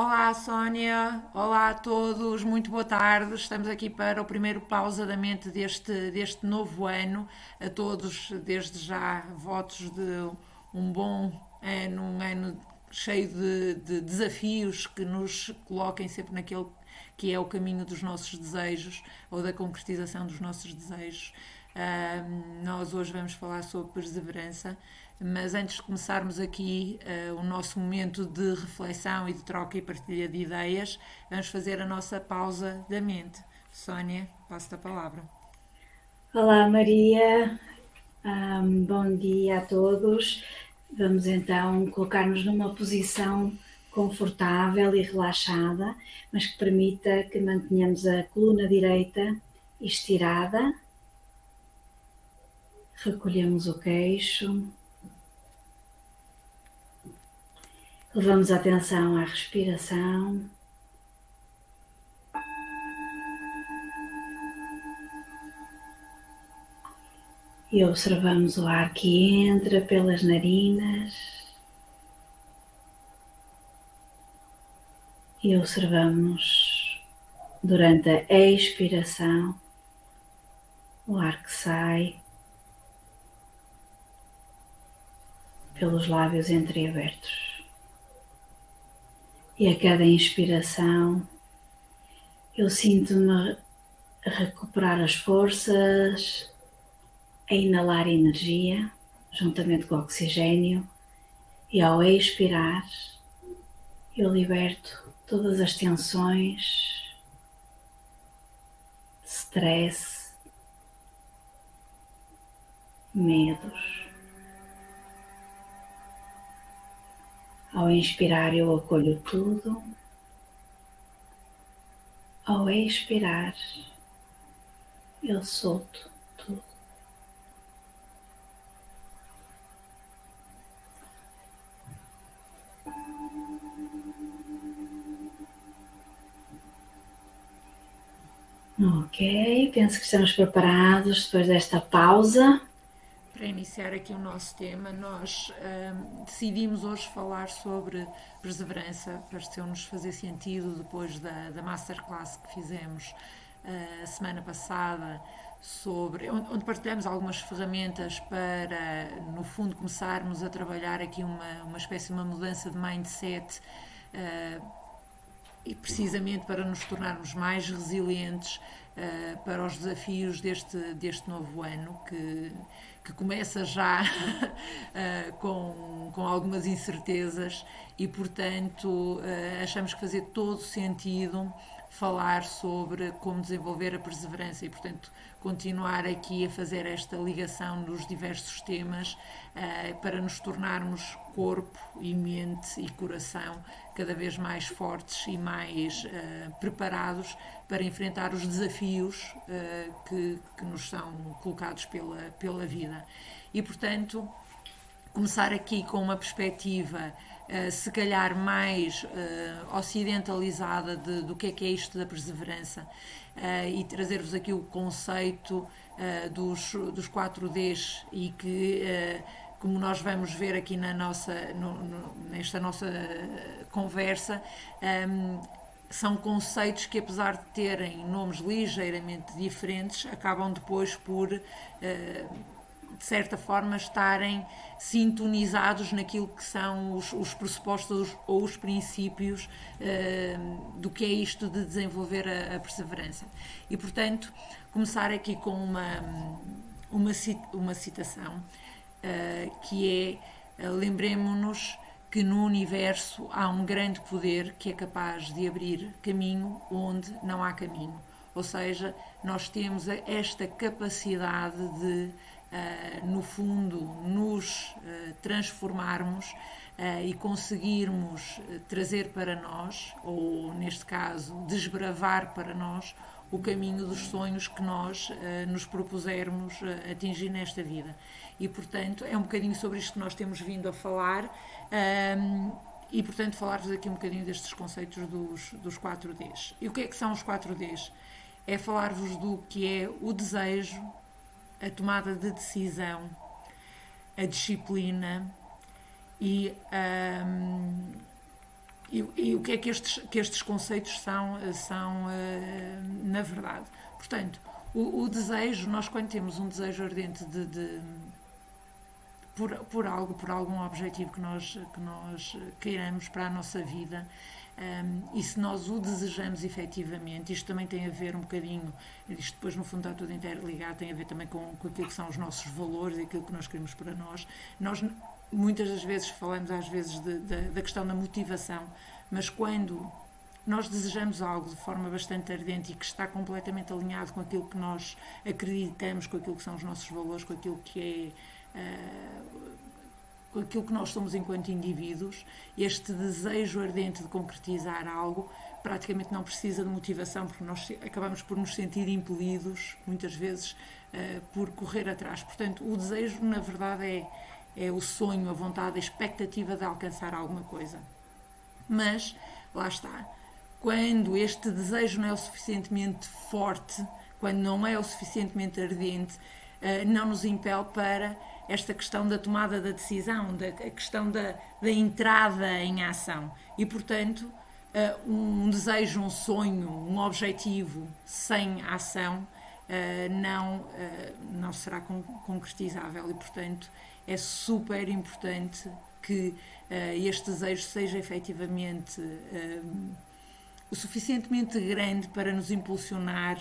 Olá, Sónia. Olá a todos. Muito boa tarde. Estamos aqui para o primeiro pausadamente deste, deste novo ano. A todos, desde já, votos de um bom ano, um ano cheio de, de desafios que nos coloquem sempre naquele que é o caminho dos nossos desejos ou da concretização dos nossos desejos. Uh, nós hoje vamos falar sobre perseverança, mas antes de começarmos aqui uh, o nosso momento de reflexão e de troca e partilha de ideias, vamos fazer a nossa pausa da mente. Sónia, passo-te a palavra. Olá, Maria. Um, bom dia a todos. Vamos então colocar-nos numa posição confortável e relaxada, mas que permita que mantenhamos a coluna direita estirada. Recolhemos o queixo. Levamos atenção à respiração. E observamos o ar que entra pelas narinas e observamos durante a expiração o ar que sai pelos lábios entreabertos. E a cada inspiração eu sinto-me a recuperar as forças, a inalar energia juntamente com o oxigênio e ao expirar eu liberto todas as tensões, stress, medos. Ao inspirar, eu acolho tudo. Ao expirar, eu solto tudo. Ok, penso que estamos preparados depois desta pausa. Para iniciar aqui o nosso tema, nós hum, decidimos hoje falar sobre perseverança, pareceu-nos fazer sentido depois da, da masterclass que fizemos uh, a semana passada, sobre onde partilhamos algumas ferramentas para, no fundo, começarmos a trabalhar aqui uma, uma espécie de uma mudança de mindset. Uh, e precisamente para nos tornarmos mais resilientes uh, para os desafios deste, deste novo ano, que, que começa já uh, com, com algumas incertezas e, portanto, uh, achamos que fazia todo sentido falar sobre como desenvolver a perseverança e, portanto, continuar aqui a fazer esta ligação nos diversos temas uh, para nos tornarmos corpo e mente e coração cada vez mais fortes e mais uh, preparados para enfrentar os desafios uh, que, que nos são colocados pela, pela vida. E, portanto, começar aqui com uma perspectiva uh, se calhar mais uh, ocidentalizada de, do que é que é isto da perseverança uh, e trazer-vos aqui o conceito dos, dos 4Ds e que como nós vamos ver aqui na nossa, no, no, nesta nossa conversa, um, ehm, são conceitos que, apesar de terem nomes ligeiramente diferentes, acabam depois por uh, de certa forma, estarem sintonizados naquilo que são os, os pressupostos ou os princípios uh, do que é isto de desenvolver a, a, perseverança. E, portanto, começar aqui com uma, uma, uma citação uh, que é: uh, lembremos-nos que no universo há um grande poder que é capaz de abrir caminho onde não há caminho. Ou seja, nós temos esta capacidade de uh, no fundo, nos uh, transformarmos uh, e conseguirmos trazer para nós, ou neste caso, desbravar para nós, o caminho dos sonhos que nós nos propusermos atingir nesta vida. E, portanto, é um bocadinho sobre isto que nós temos vindo a falar. Um, ehm, e, portanto, falar-vos aqui um bocadinho destes conceitos dos, dos 4Ds. E o que é que são os 4Ds? É falar-vos do que é o desejo, a tomada de decisão, a disciplina e um, e, e, o que é que estes, que estes conceitos são, são uh, na verdade? Portanto, o, o, desejo, nós quando temos um desejo ardente de, de por, por algo, por algum objetivo que nós, que nós queiramos para a nossa vida, um, e se nós o desejamos efetivamente, isto também tem a ver um bocadinho, isto depois no fundo está tudo interligado, tem a ver também com, com aquilo que são os nossos valores e aquilo que nós queremos para nós. Nós muitas das vezes falamos às vezes de, de, da questão da motivação, mas quando nós desejamos algo de forma bastante ardente e que está completamente alinhado com aquilo que nós acreditamos, com aquilo que são os nossos valores, com aquilo que é uh, aquilo que nós somos enquanto indivíduos, este desejo ardente de concretizar algo praticamente não precisa de motivação, porque nós acabamos por nos sentir impelidos, muitas vezes, uh, por correr atrás. Portanto, o desejo, na verdade, é, é o sonho, a vontade, a expectativa de alcançar alguma coisa. Mas, lá está, quando este desejo não é o suficientemente forte, quando não é o suficientemente ardente, uh, não nos impele para esta questão da tomada da decisão, da a questão da, da entrada em ação. E, portanto, uh, um desejo, um sonho, um objetivo sem ação uh, não, uh, não será con concretizável. E, portanto, é super importante que este desejo seja efetivamente o suficientemente grande para nos impulsionar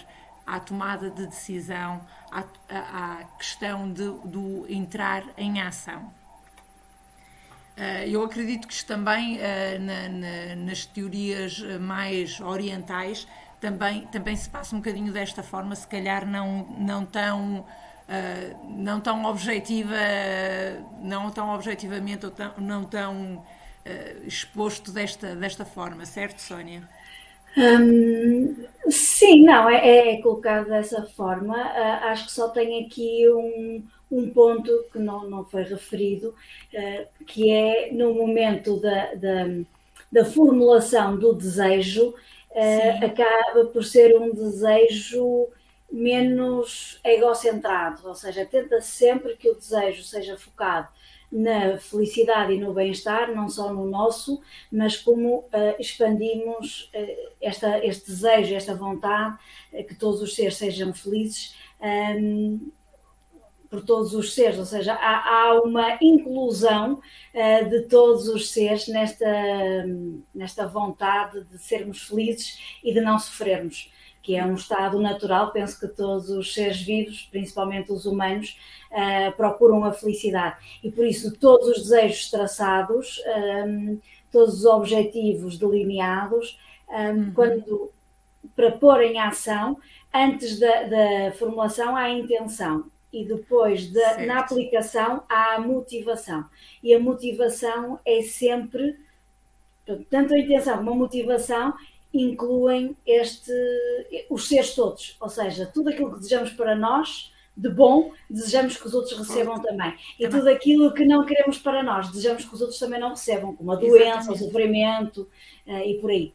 à tomada de decisão, à, à questão de, do entrar em ação. Eh, eu acredito que isto também, eh, na, na, nas teorias mais orientais, também, também se passa um bocadinho desta forma, se calhar não, não tão. Não tão objetiva, não tão objetivamente ou tão, não tão exposto desta, desta forma, certo, Sónia? Sim, não, é, é, colocado dessa forma. Uh, acho que só tem aqui um, um ponto que não, não foi referido, uh, que é no momento da, da, da formulação do desejo, uh, acaba por ser um desejo menos egocentrado, ou seja, tenta sempre que o desejo seja focado na felicidade e no bem-estar, não só no nosso, mas como uh, expandimos uh, esta, este desejo, esta vontade, uh, que todos os seres sejam felizes um, ehm, por todos os seres, ou seja, há, há uma inclusão de todos os seres nesta, nesta vontade de sermos felizes e de não sofrermos que é um estado natural. Penso que todos os seres vivos, principalmente os humanos, uh, procuram a felicidade. E por isso, todos os desejos traçados, um, ehm, todos os objetivos delineados, um, ehm, uhum. quando para pôr em ação, antes da, da formulação há a intenção e depois da, na aplicação há a motivação. E a motivação é sempre, tanto a intenção como a motivação incluem este, os seres todos, ou seja, tudo aquilo que desejamos para nós de bom, desejamos que os outros recebam também. E tudo aquilo que não queremos para nós, desejamos que os outros também não recebam, como a doença, o sofrimento uh, e por aí.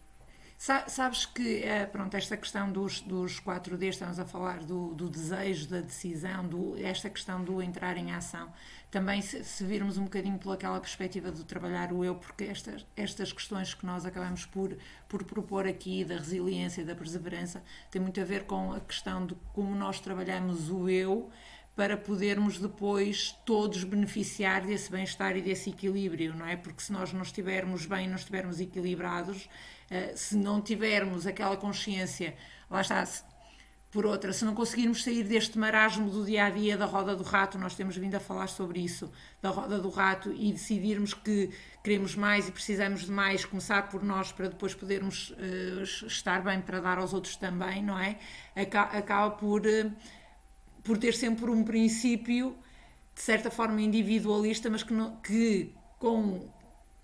Sabes que, eh, pronto, esta questão dos, dos 4D, estamos a falar do, do desejo, da decisão, do, esta questão do entrar em ação, também se, se, virmos um bocadinho pelaquela perspectiva do trabalhar o eu, porque estas, estas questões que nós acabamos por, por propor aqui, da resiliência, da perseverança, tem muito a ver com a questão de como nós trabalhamos o eu para podermos depois todos beneficiar desse bem-estar e desse equilíbrio, não é? Porque se nós não estivermos bem, não estivermos equilibrados, se não tivermos aquela consciência, lá está, por outra, se não conseguirmos sair deste marasmo do dia a dia da roda do rato, nós temos vindo a falar sobre isso, da roda do rato, e decidirmos que queremos mais e precisamos de mais, começar por nós para depois podermos uh, estar bem para dar aos outros também, não é? Acaba, acaba por, uh, por ter sempre um princípio de certa forma individualista, mas que, não, que com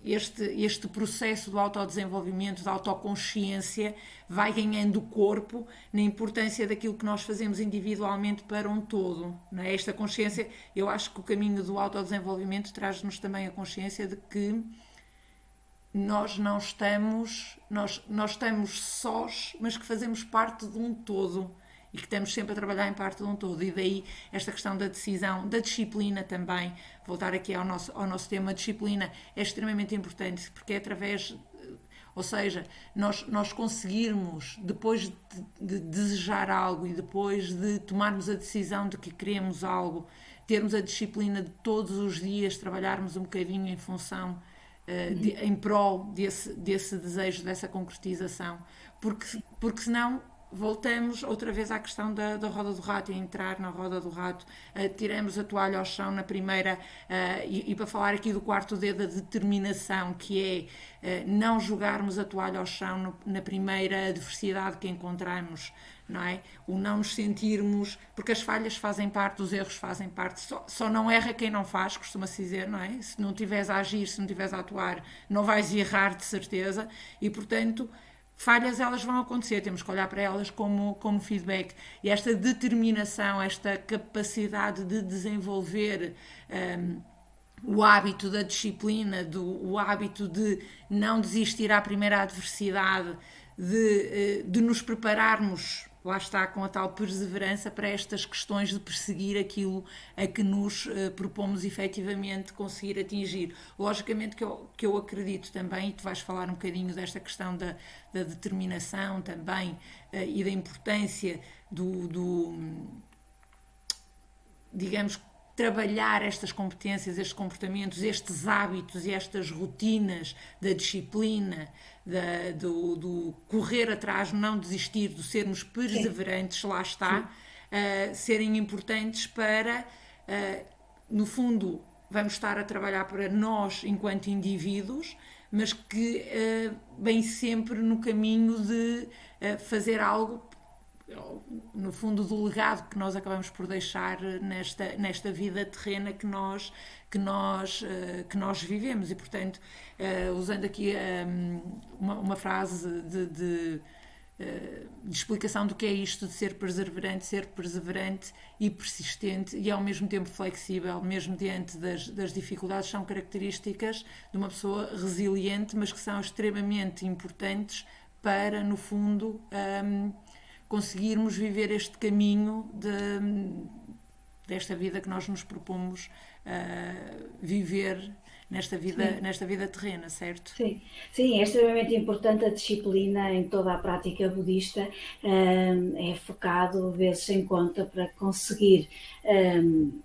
este, este processo do autodesenvolvimento, da autoconsciência, vai ganhando corpo na importância daquilo que nós fazemos individualmente para um todo. É? Esta consciência, eu acho que o caminho do autodesenvolvimento traz-nos também a consciência de que nós não estamos, nós, nós estamos sós, mas que fazemos parte de um todo e que estamos sempre a trabalhar em parte de um todo. E daí esta questão da decisão, da disciplina também, voltar aqui ao nosso, ao nosso tema, a disciplina é extremamente importante, porque é através. Ou seja, nós, nós conseguirmos, depois de, de desejar algo e depois de tomarmos a decisão de que queremos algo, termos a disciplina de todos os dias trabalharmos um bocadinho em função, uh, de, em prol desse, desse desejo, dessa concretização, porque, porque senão voltamos outra vez à questão da, da roda do rato e entrar na roda do rato, uh, tiramos a toalha ao chão na primeira, uh, e, e, para falar aqui do quarto dedo, a determinação, que é uh, não jogarmos a toalha ao chão no, na primeira adversidade que encontramos, não é? O não nos sentirmos, porque as falhas fazem parte, os erros fazem parte, só, só não erra quem não faz, costuma-se dizer, não é? Se não tiveres a agir, se não tiveres a atuar, não vais errar de certeza, e portanto falhas elas vão acontecer, temos que olhar para elas como, como feedback. E esta determinação, esta capacidade de desenvolver um, o hábito da disciplina, do, o hábito de não desistir à primeira adversidade, de, eh, de nos prepararmos lá está com a tal perseverança para estas questões de perseguir aquilo a que nos uh, propomos efetivamente conseguir atingir. Logicamente que eu, que eu acredito também, e tu vais falar um bocadinho desta questão da, da determinação também uh, e da importância do, do digamos, trabalhar estas competências, estes comportamentos, estes hábitos e estas rotinas da disciplina, da, do, do, correr atrás, não desistir, do sermos perseverantes, Sim. lá está, uh, serem importantes para, uh, no fundo, vamos estar a trabalhar para nós enquanto indivíduos, mas que uh, vem sempre no caminho de fazer algo no fundo do legado que nós acabamos por deixar nesta nesta vida terrena que nós que nós uh, que nós vivemos. E portanto uh, usando aqui ehm, uma, uma, frase de, de, uh, de, explicação do que é isto de ser perseverante ser perseverante e persistente e ao mesmo tempo flexível mesmo diante das, das dificuldades são características de uma pessoa resiliente mas que são extremamente importantes para no fundo um, ehm, conseguirmos viver este caminho de, desta vida que nós nos propomos uh, viver nesta vida, Sim. nesta vida terrena, certo? Sim. Sim, é extremamente importante a disciplina em toda a prática budista, um, é focado, vezes em conta, para conseguir um,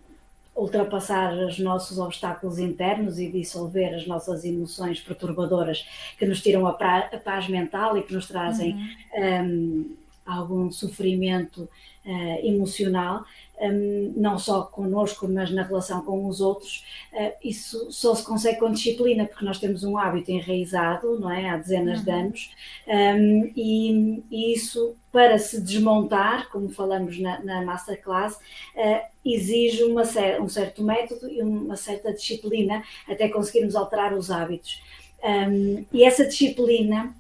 ultrapassar os nossos obstáculos internos e dissolver as nossas emoções perturbadoras que nos tiram a, a paz mental e que nos trazem uhum. um, algum sofrimento uh, emocional, um, não só connosco, mas na relação com os outros, uh, isso só se consegue com disciplina, porque nós temos um hábito enraizado, não é? Há dezenas uhum. de anos, um, e, e, isso, para se desmontar, como falamos na, na Masterclass, uh, exige uma, um certo método e uma certa disciplina até conseguirmos alterar os hábitos. Um, e essa disciplina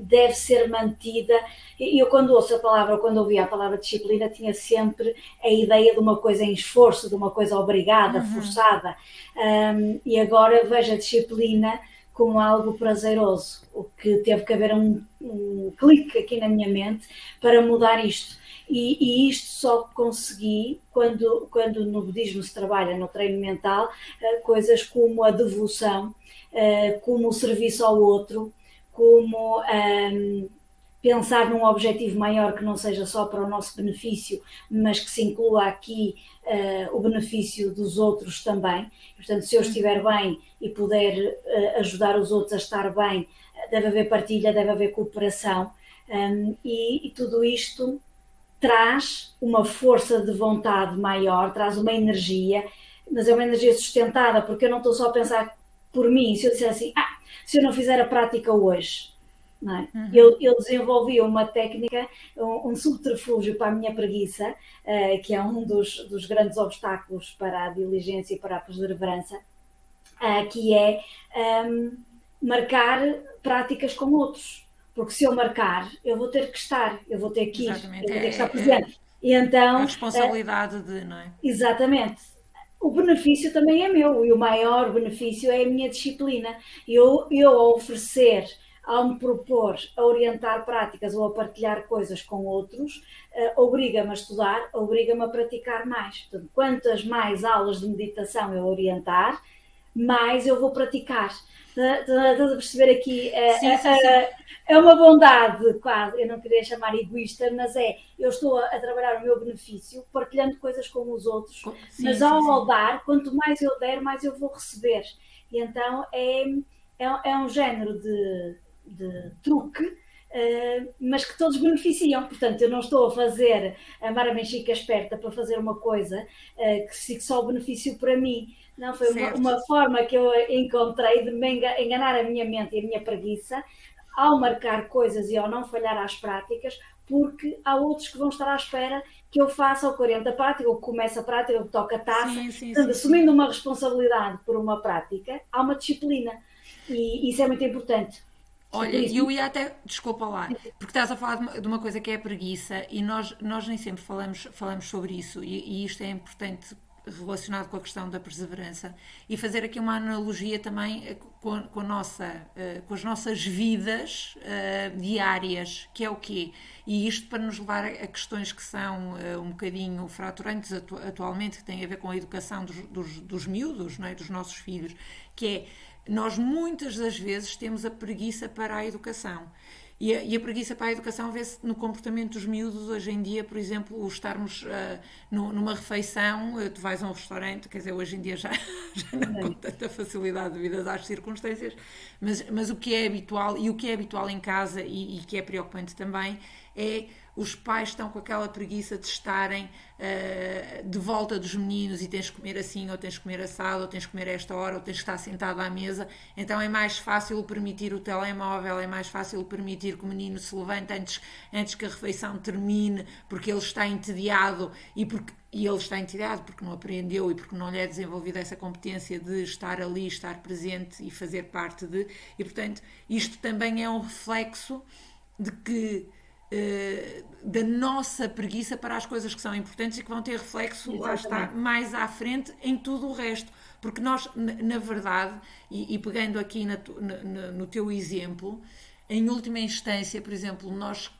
deve ser mantida. E eu, quando ouço a palavra, quando ouvi a palavra disciplina, tinha sempre a ideia de uma coisa em esforço, de uma coisa obrigada, uhum. forçada. Um, e agora vejo a disciplina como algo prazeroso, o que teve que haver um, um clique aqui na minha mente para mudar isto. E, e, isto só consegui quando, quando no budismo se trabalha no treino mental uh, coisas como a devoção, uh, como o serviço ao outro, como um, pensar num objetivo maior que não seja só para o nosso benefício, mas que se inclua aqui uh, o benefício dos outros também. Portanto, se eu estiver bem e puder uh, ajudar os outros a estar bem, deve haver partilha, deve haver cooperação. Um, e, e tudo isto traz uma força de vontade maior, traz uma energia, mas é uma energia sustentada, porque eu não estou só a pensar por mim, se eu disser assim, ah, se eu não fizer a prática hoje. É? Uhum. Eu, eu, desenvolvi uma técnica, um, um, subterfúgio para a minha preguiça, uh, que é um dos, dos, grandes obstáculos para a diligência e para a perseverança, uh, que é um, marcar práticas com outros. Porque se eu marcar, eu vou ter que estar, eu vou ter que ir, Exatamente. eu vou ter que estar é, é, presente. É, e então, a responsabilidade uh, de, não é? Exatamente o benefício também é meu e o maior benefício é a minha disciplina. Eu, eu a oferecer, ao me propor a orientar práticas ou a partilhar coisas com outros, uh, obriga-me a estudar, obriga-me a praticar mais. Portanto, quantas mais aulas de meditação eu orientar, mais eu vou praticar. Estás a perceber aqui? É, sim, sim, sim. é uma bondade, quase, eu não queria chamar egoísta, mas é, eu estou a, trabalhar o meu benefício, partilhando coisas com os outros, mas ao dar, quanto mais eu der, mais eu vou receber. E então é, é, é um género de, de truque Uh, mas que todos beneficiam. Portanto, eu não estou a fazer a Mara Benchica esperta para fazer uma coisa uh, que fique só o benefício para mim. Não, foi uma, uma, forma que eu encontrei de me enganar a minha mente e a minha preguiça ao marcar coisas e ao não falhar às práticas, porque há outros que vão estar à espera que eu faça o 40 prática, ou que comece a prática, ou que toque a taça. Sim, sim, Portanto, sim, assumindo uma responsabilidade por uma prática, há uma disciplina. E isso é muito importante. Olha, eu ia até, desculpa lá, porque estás a falar de uma, de uma, coisa que é a preguiça e nós, nós nem sempre falamos, falamos sobre isso e, e, isto é importante relacionado com a questão da perseverança e fazer aqui uma analogia também eh, com, com, nossa, uh, com as nossas vidas uh, diárias, que é o quê? E isto para nos levar a questões que são uh, um bocadinho fraturantes atu atualmente, que têm a ver com a educação dos, dos, dos miúdos, não é? dos nossos filhos, que é nós muitas das vezes temos a preguiça para a educação. E a, e a preguiça para a educação vê-se no comportamento dos miúdos hoje em dia, por exemplo, estarmos uh, no, numa refeição, uh, tu vais a um restaurante, quer dizer, hoje em dia já, já não com tanta facilidade devido às circunstâncias, mas, mas o que é habitual e o que é habitual em casa e, e que é preocupante também é os pais estão com aquela preguiça de estarem uh, de volta dos meninos e tens que comer assim, ou tens que comer assado, ou tens que comer a esta hora, ou tens que estar sentado à mesa. Então é mais fácil permitir o telemóvel, é mais fácil permitir que o menino se levante antes, antes que a refeição termine, porque ele está entediado e porque e ele está entediado porque não aprendeu e porque não lhe é desenvolvida essa competência de estar ali, estar presente e fazer parte de. E portanto, isto também é um reflexo de que da nossa preguiça para as coisas que são importantes e que vão ter reflexo, lá está, mais à frente em tudo o resto. Porque nós, na verdade, e, e pegando aqui na, na, no teu exemplo, em última instância, por exemplo, nós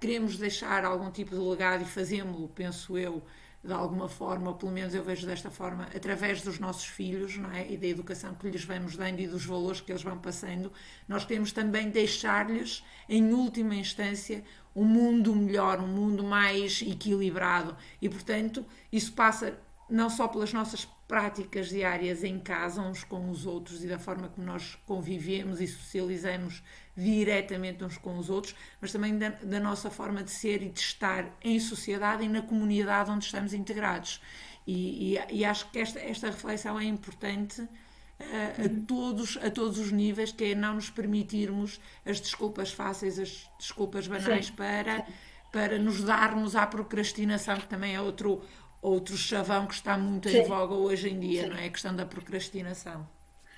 queremos deixar algum tipo de legado e fazemos-lo, penso eu, de alguma forma, ou pelo menos eu vejo desta forma, através dos nossos filhos não é? e da educação que lhes vamos dando e dos valores que eles vão passando, nós queremos também deixar-lhes, em última instância, um mundo melhor, um mundo mais equilibrado. E, portanto, isso passa não só pelas nossas práticas diárias em casa, uns com os outros, e da forma como nós convivemos e socializamos diretamente uns com os outros, mas também da, da, nossa forma de ser e de estar em sociedade e na comunidade onde estamos integrados. E, e, e acho que esta, esta reflexão é importante a, a, todos, a todos os níveis, que é não nos permitirmos as desculpas fáceis, as desculpas banais para, para nos darmos à procrastinação, que também é outro, outro chavão que está muito Sim. em voga hoje em dia, Sim. não é? A questão da procrastinação.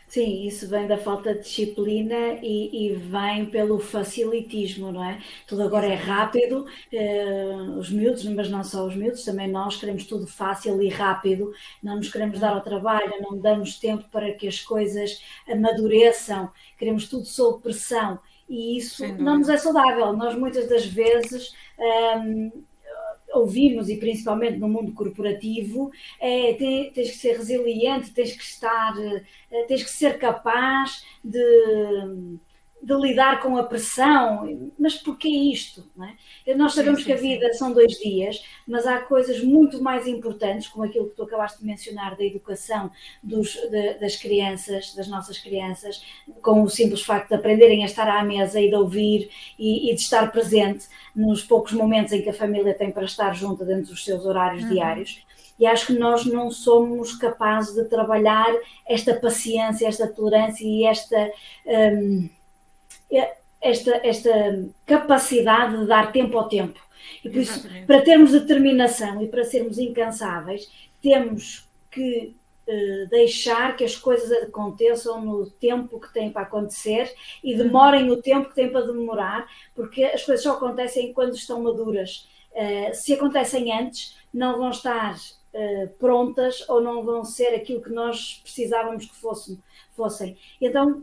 Sim, isso vem da falta de disciplina e, e, vem pelo facilitismo, não é? Tudo agora é rápido, eh, os miúdos, mas não só os miúdos, também nós queremos tudo fácil e rápido, não nos queremos dar ao trabalho, não damos tempo para que as coisas amadureçam, queremos tudo sob pressão e isso não nos é saudável. Nós muitas das vezes. Ehm, ouvimos, e principalmente no mundo corporativo, é, tens que ser resiliente, tens que estar, eh, tens que ser capaz de de lidar com a pressão, mas porquê isto? É? Nós sabemos sim, sim, que a vida sim. são dois dias, mas há coisas muito mais importantes, como aquilo que tu acabaste de mencionar da educação dos, de, das crianças, das nossas crianças, com o simples facto de aprenderem a estar à mesa e de ouvir e, e de estar presente nos poucos momentos em que a família tem para estar junta dentro dos seus horários uhum. diários. E acho que nós não somos capazes de trabalhar esta paciência, esta tolerância e esta. Um, esta, esta capacidade de dar tempo ao tempo. E por isso, para termos determinação e para sermos incansáveis, temos que uh, deixar que as coisas aconteçam no tempo que têm para acontecer e demorem o tempo que têm para demorar, porque as coisas só acontecem quando estão maduras. Uh, se acontecem antes, não vão estar uh, prontas ou não vão ser aquilo que nós precisávamos que fossem. fossem. Então,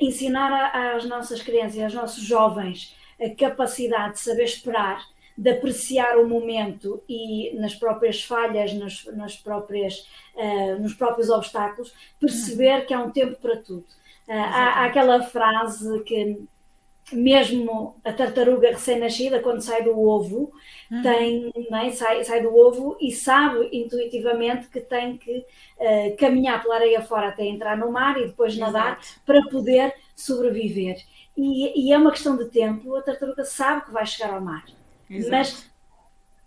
ensinar às nossas crianças e aos nossos jovens a capacidade de saber esperar, de apreciar o momento e nas próprias falhas, nas, nas próprias, uh, nos próprios obstáculos, perceber uhum. que há um tempo para tudo. Uh, há, há, aquela frase que mesmo a tartaruga recém-nascida, quando sai do ovo. Tem, é? sai, sai do ovo e sabe intuitivamente que tem que uh, caminhar pela areia fora até entrar no mar e depois Exato. nadar para poder sobreviver. E, e, é uma questão de tempo, a tartaruga sabe que vai chegar ao mar. Exato. Mas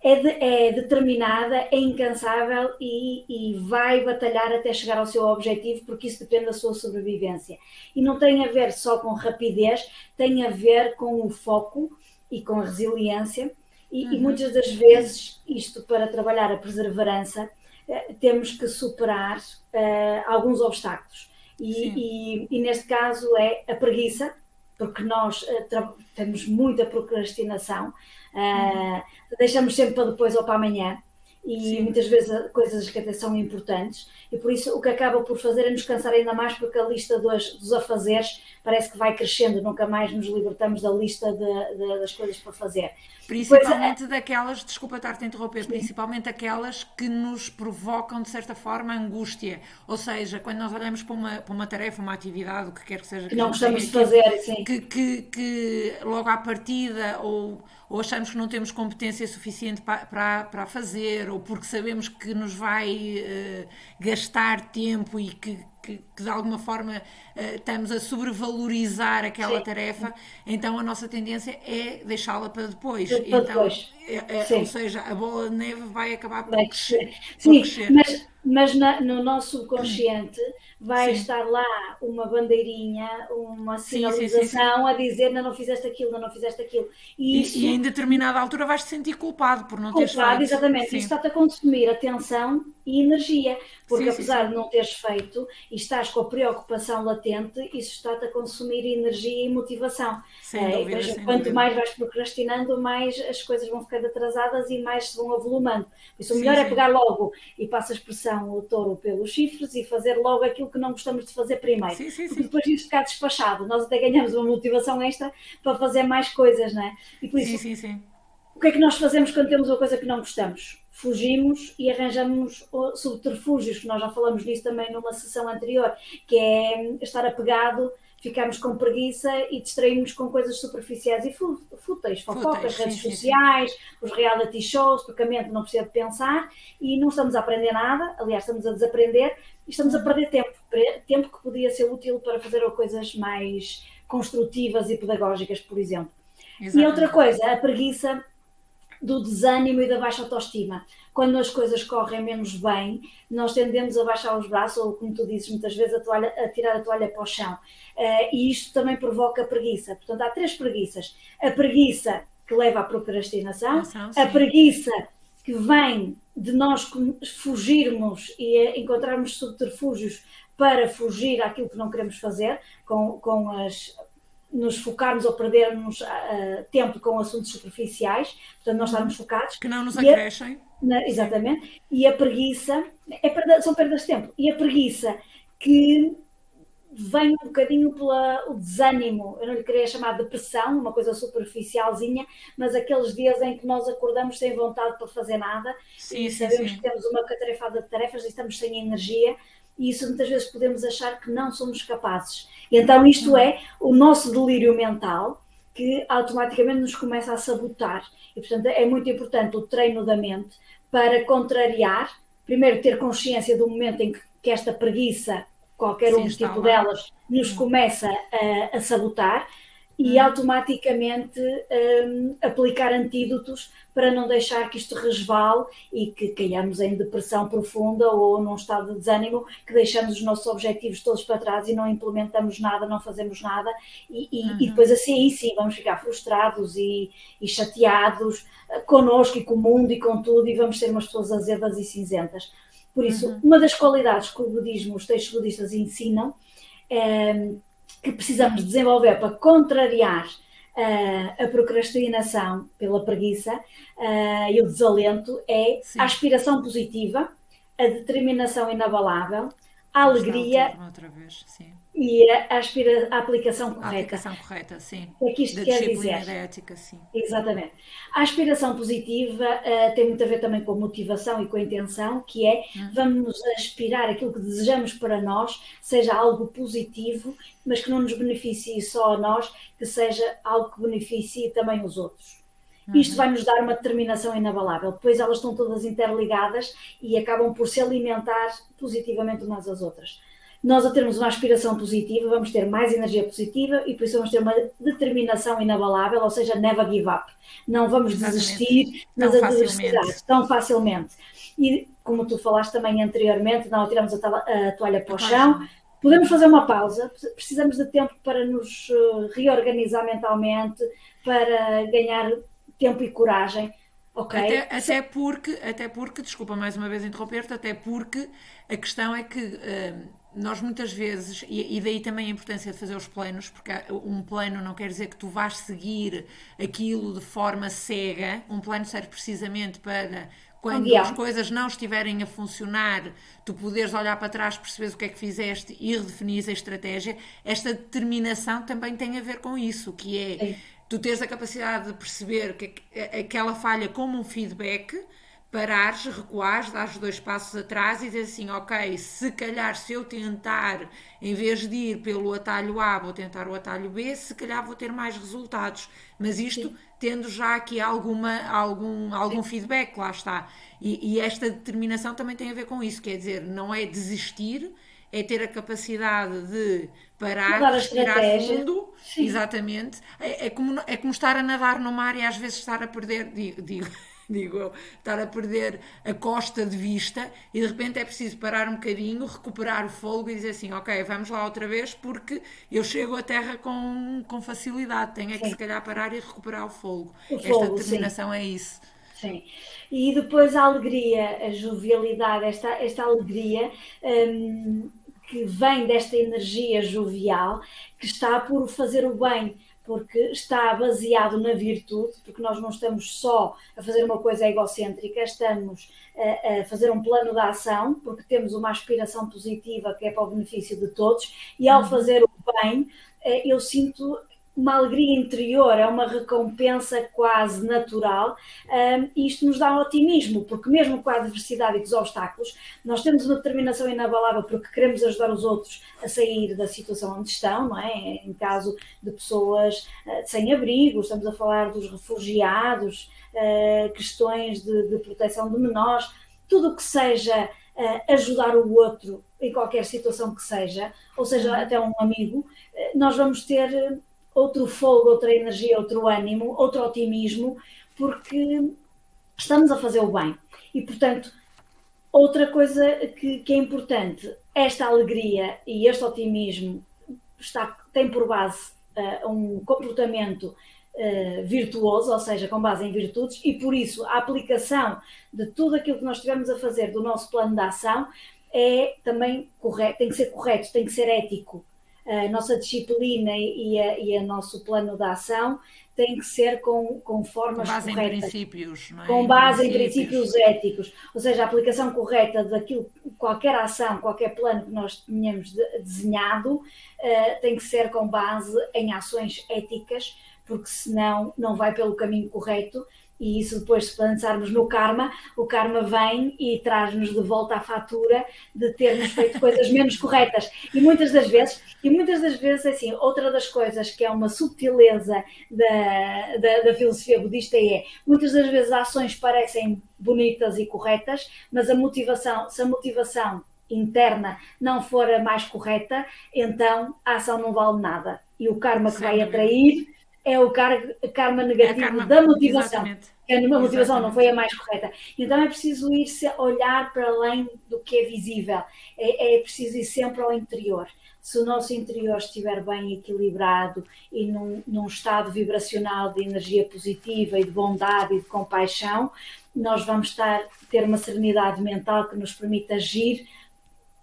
é, de, é, determinada, é incansável e, e, vai batalhar até chegar ao seu objetivo, porque isso depende da sua sobrevivência. E não tem a ver só com rapidez, tem a ver com o foco e com a resiliência. E, uhum. e muitas das vezes, isto para trabalhar a perseverança, eh, temos que superar eh, alguns obstáculos. E, e, neste caso é a preguiça, porque nós uh, temos muita procrastinação, uh, deixamos sempre para depois ou para amanhã e Sim. muitas vezes coisas que até são importantes e por isso o que acaba por fazer é nos cansar ainda mais porque a lista dos, dos afazeres parece que vai crescendo, nunca mais nos libertamos da lista de, de, das coisas para fazer. Principalmente pois, daquelas, desculpa estar-te a interromper, sim. principalmente aquelas que nos provocam de certa forma angústia, ou seja, quando nós olhamos para uma, para uma tarefa, uma atividade, o que quer que seja que, que não gostamos de fazer, sim. Que, que, que logo à partida ou ou achamos que não temos competência suficiente para, para, fazer, ou porque sabemos que nos vai uh, gastar tempo e que, que, que de alguma forma uh, estamos a sobrevalorizar aquela Sim. tarefa, então a nossa tendência é deixá-la para depois. Para então, depois. É, é, ou seja, a bola de neve vai acabar por, vai crescer. Sim, crescer. mas, mas na, no nosso subconsciente vai sim. estar lá uma bandeirinha, uma sinalização sim, sim, a dizer não, não fizeste aquilo, não, não fizeste aquilo. E, isso, e, em determinada altura vais te sentir culpado por não teres feito. Culpado, exatamente. Isto está-te a consumir atenção e energia, porque apesar de não teres feito e estás com a preocupação latente, isso está-te a consumir energia e motivação. Sem é, dúvida, quanto dúvida. mais vais procrastinando, mais as coisas vão ficando atrasadas e mais se vão avolumando. Por isso o melhor é pegar logo e passa a expressão o touro pelos chifres e fazer logo aquilo que não gostamos de fazer primeiro. Sim, sim, sim. Porque depois isto ficar despachado. Nós até ganhamos uma motivação extra para fazer mais coisas, não é? E por isso, sim, sim, sim. o que é que nós fazemos quando temos uma coisa que não gostamos? Fugimos e arranjamos subterfúgios, que nós já falamos disso também numa sessão anterior, que é estar apegado ficamos com preguiça e distraímos com coisas superficiais e fúteis, fofocas, redes sim, sociais, sim. os reality shows, porque a mente não precisa de pensar e não estamos a aprender nada, aliás, estamos a desaprender e estamos a perder tempo, tempo que podia ser útil para fazer coisas mais construtivas e pedagógicas, por exemplo. Exatamente. E outra coisa, a preguiça do desânimo e da baixa autoestima. Quando as coisas correm menos bem, nós tendemos a baixar os braços, ou como tu dizes muitas vezes, a, toalha, a tirar a toalha para o chão. Uh, e isto também provoca preguiça. Portanto, há três preguiças. A preguiça que leva à procrastinação, a preguiça que vem de nós fugirmos e encontrarmos subterfúgios para fugir àquilo que não queremos fazer, com, com as, nos focarmos ou perdermos uh, tempo com assuntos superficiais, portanto, não estarmos focados. Que não nos acrescem. A, exatamente. E a preguiça, é perda, são perdas de tempo. E a preguiça que vem um bocadinho pelo desânimo, eu não lhe queria chamar de depressão, uma coisa superficialzinha, mas aqueles dias em que nós acordamos sem vontade para fazer nada sim, e sim, sabemos sim. que temos uma catarefada de tarefas e estamos sem energia e isso muitas vezes podemos achar que não somos capazes. E então isto é o nosso delírio mental que automaticamente nos começa a sabotar. E portanto é muito importante o treino da mente para contrariar, primeiro ter consciência do momento em que, que esta preguiça qualquer Sim, um tipo lá. delas nos começa a, a sabotar e hum. automaticamente um, aplicar antídotos para não deixar que isto resvale e que caiamos em depressão profunda ou num estado de desânimo que deixamos os nossos objetivos todos para trás e não implementamos nada, não fazemos nada e, e, uhum. e depois assim aí sim vamos ficar frustrados e, e chateados eh, connosco e com o mundo e com tudo e vamos ser umas pessoas azedas e cinzentas. Por isso, uhum. uma das qualidades que o budismo, os textos budistas ensinam, é, que precisamos desenvolver para contrariar uh, a procrastinação pela preguiça uh, e o desalento é Sim. a aspiração positiva, a determinação inabalável, a alegria vez, e a, aspira, a aplicação correta. A aplicação correta, sim. É que isto da quer dizer. Da ética, sim. Exatamente. A aspiração positiva uh, tem muito a ver também com a motivação e com a intenção, que é hum. vamos aspirar aquilo que desejamos para nós, seja algo positivo, mas que não nos beneficie só a nós, que seja algo que beneficie também os outros. Uhum. Isto vai nos dar uma determinação inabalável. Depois elas estão todas interligadas e acabam por se alimentar positivamente umas às outras. Nós, a termos uma aspiração positiva, vamos ter mais energia positiva e por isso vamos ter uma determinação inabalável, ou seja, never give up. Não vamos Exatamente. desistir nas tão adversidades tão facilmente. E como tu falaste também anteriormente, não tiramos a, toalha para o chão, podemos fazer uma pausa, precisamos de tempo para nos eh, reorganizar mentalmente, para ganhar tempo e coragem. Okay. Até, até, porque, até porque, desculpa mais uma vez interromper-te, até porque a questão é que uh, nós muitas vezes, e, e, daí também a importância de fazer os planos, porque um plano não quer dizer que tu vais seguir aquilo de forma cega, um plano serve precisamente para quando as coisas não estiverem a funcionar, tu poderes olhar para trás, perceberes o que é que fizeste e redefinir a estratégia. Esta determinação também tem a ver com isso, que é tu tens a capacidade de perceber que aquela falha como um feedback, parares, recuares, dares dois passos atrás e dizer assim, ok, se calhar se eu tentar, em vez de ir pelo atalho A, vou tentar o atalho B, se calhar vou ter mais resultados. Mas isto Sim. tendo já aqui alguma, algum, algum feedback, lá está. E, e esta determinação também tem a ver com isso, quer dizer, não é desistir, é ter a capacidade de parar, respirar fundo, Sim. exatamente. É, é, como, é como estar a nadar no mar e às vezes estar a perder, digo, digo, digo eu, estar a perder a costa de vista e de repente é preciso parar um bocadinho, recuperar o fogo e dizer assim, ok, vamos lá outra vez porque eu chego à terra com, com facilidade, tenho é que se calhar parar e recuperar o fogo. O Esta fogo, determinação sim. é isso. Sim. E depois a alegria, a jovialidade, esta, esta alegria hum, que vem desta energia jovial, que está por fazer o bem, porque está baseado na virtude, porque nós não estamos só a fazer uma coisa egocêntrica, estamos a, a, fazer um plano de ação, porque temos uma aspiração positiva que é para o benefício de todos, e ao uhum. fazer o bem, eh, eu sinto uma alegria interior, é uma recompensa quase natural, um, e isto nos dá otimismo, porque mesmo com a adversidade e com os obstáculos, nós temos uma determinação inabalável porque queremos ajudar os outros a sair da situação onde estão, não é? Em caso de pessoas uh, sem abrigo, estamos a falar dos refugiados, uh, questões de, de, proteção de menores, tudo o que seja uh, ajudar o outro em qualquer situação que seja, ou seja, uhum. até um amigo, nós vamos ter outro fogo, outra energia, outro ânimo, outro otimismo, porque estamos a fazer o bem. E, portanto, outra coisa que, que é importante, esta alegria e este otimismo está, tem por base uh, um comportamento uh, virtuoso, ou seja, com base em virtudes, e por isso a aplicação de tudo aquilo que nós estivermos a fazer do nosso plano de ação é também correto, tem que ser correto, tem que ser ético a nossa disciplina e, a, e a nosso plano de ação tem que ser com, com formas com base corretas. Em princípios, não é? Com base em princípios. em princípios éticos. Ou seja, a aplicação correta daquilo, qualquer ação, qualquer plano que nós tenhamos de, desenhado, uh, tem que ser com base em ações éticas, porque senão não vai pelo caminho correto e isso depois se pensarmos no karma, o karma vem e traz-nos de volta a fatura de termos feito coisas menos corretas. E muitas das vezes, e muitas das vezes, assim, outra das coisas que é uma subtileza da, da, da filosofia budista é, muitas das vezes ações parecem bonitas e corretas, mas a motivação, se a motivação interna não for a mais correta, então a ação não vale nada. E o karma que vai atrair é o karma negativo é karma, da motivação. Exatamente. A motivação exatamente. não foi a mais correta. Então é preciso ir-se olhar para além do que é visível. É, é preciso ir sempre ao interior. Se o nosso interior estiver bem equilibrado e num, num estado vibracional de energia positiva e de bondade e de compaixão, nós vamos estar, ter uma serenidade mental que nos permite agir,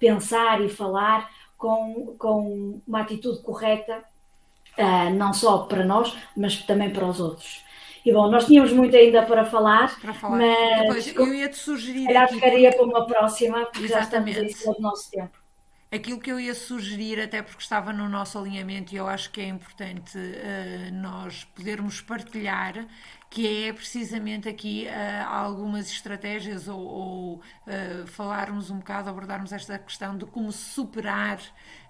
pensar e falar com, com uma atitude correta uh, não só para nós, mas também para os outros. E bom, nós tínhamos muito ainda para falar, para falar. mas Depois, eu ia te sugerir. Calhar ficaria para uma próxima, porque Exatamente. já estamos em cima do nosso tempo. Aquilo que eu ia sugerir, até porque estava no nosso alinhamento e eu acho que é importante uh, nós podermos partilhar, que é precisamente aqui uh, algumas estratégias ou, ou uh, falarmos um bocado, abordarmos esta questão de como superar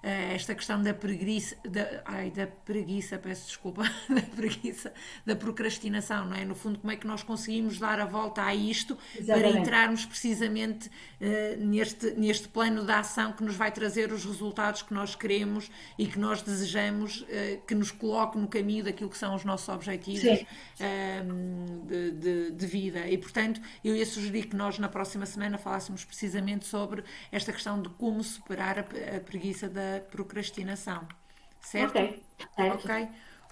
esta questão da preguiça, da, ai, da preguiça, peço desculpa, da preguiça, da procrastinação, não é? No fundo, como é que nós conseguimos dar a volta a isto Exatamente. para entrarmos precisamente neste, neste plano de ação que nos vai trazer os resultados que nós queremos e que nós desejamos que nos coloque no caminho daquilo que são os nossos objetivos de, de, de, vida. E, portanto, eu ia sugerir que nós, na próxima semana, falássemos precisamente sobre esta questão de como superar a, a preguiça da procrastinação. Certo? Ok. Certo. Ok.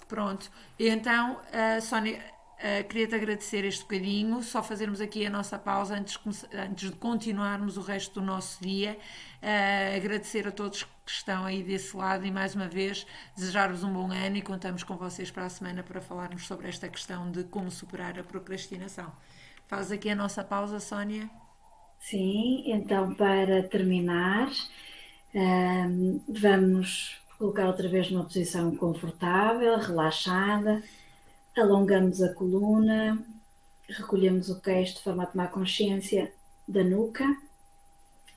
Pronto. Então, uh, Sónia. Uh, Queria-te agradecer este bocadinho, só fazermos aqui a nossa pausa antes, antes de continuarmos o resto do nosso dia. Uh, agradecer a todos que estão aí desse lado e mais uma vez desejar-vos um bom ano e contamos com vocês para a semana para falarmos sobre esta questão de como superar a procrastinação. Faz aqui a nossa pausa, Sónia. Sim, então para terminar, vamos colocar outra vez numa posição confortável, relaxada. Alongamos a coluna, recolhemos o queixo de forma a tomar consciência da nuca,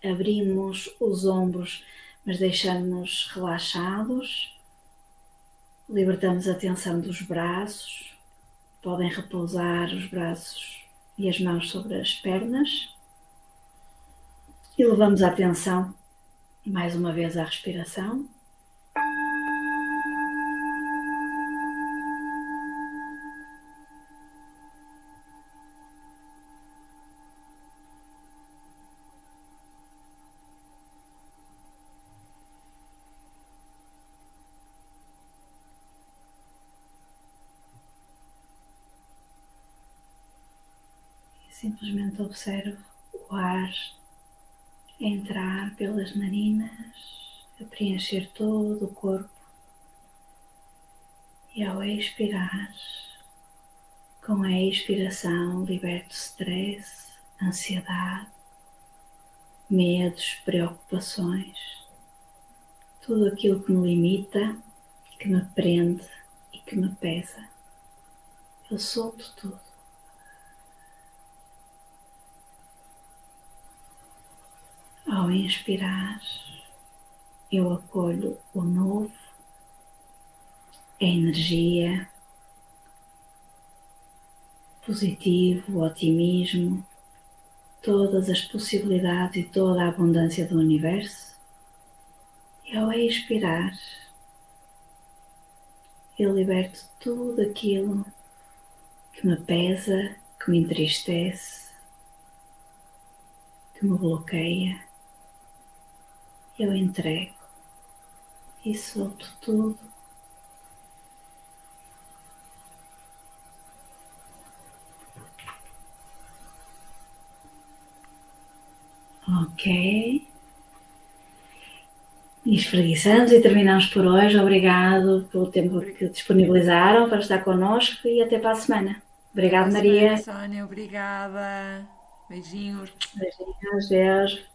abrimos os ombros, mas deixamos-nos relaxados, libertamos a tensão dos braços, podem repousar os braços e as mãos sobre as pernas. E levamos a atenção mais uma vez à respiração. Simplesmente observo o ar entrar pelas narinas, a preencher todo o corpo. E ao expirar, com a expiração, liberto stress, ansiedade, medos, preocupações, tudo aquilo que me limita, que me prende e que me pesa. Eu solto tudo. Ao inspirar, eu acolho o novo, a energia, positivo, o otimismo, todas as possibilidades e toda a abundância do universo. E ao expirar, eu liberto tudo aquilo que me pesa, que me entristece, que me bloqueia eu entrego e solto tudo. Ok. E espreguiçamos e terminamos por hoje. Obrigado pelo tempo que disponibilizaram para estar connosco e até para a semana. Obrigada, Maria. Sónia, obrigada. Beijinhos. Beijinhos, Deus.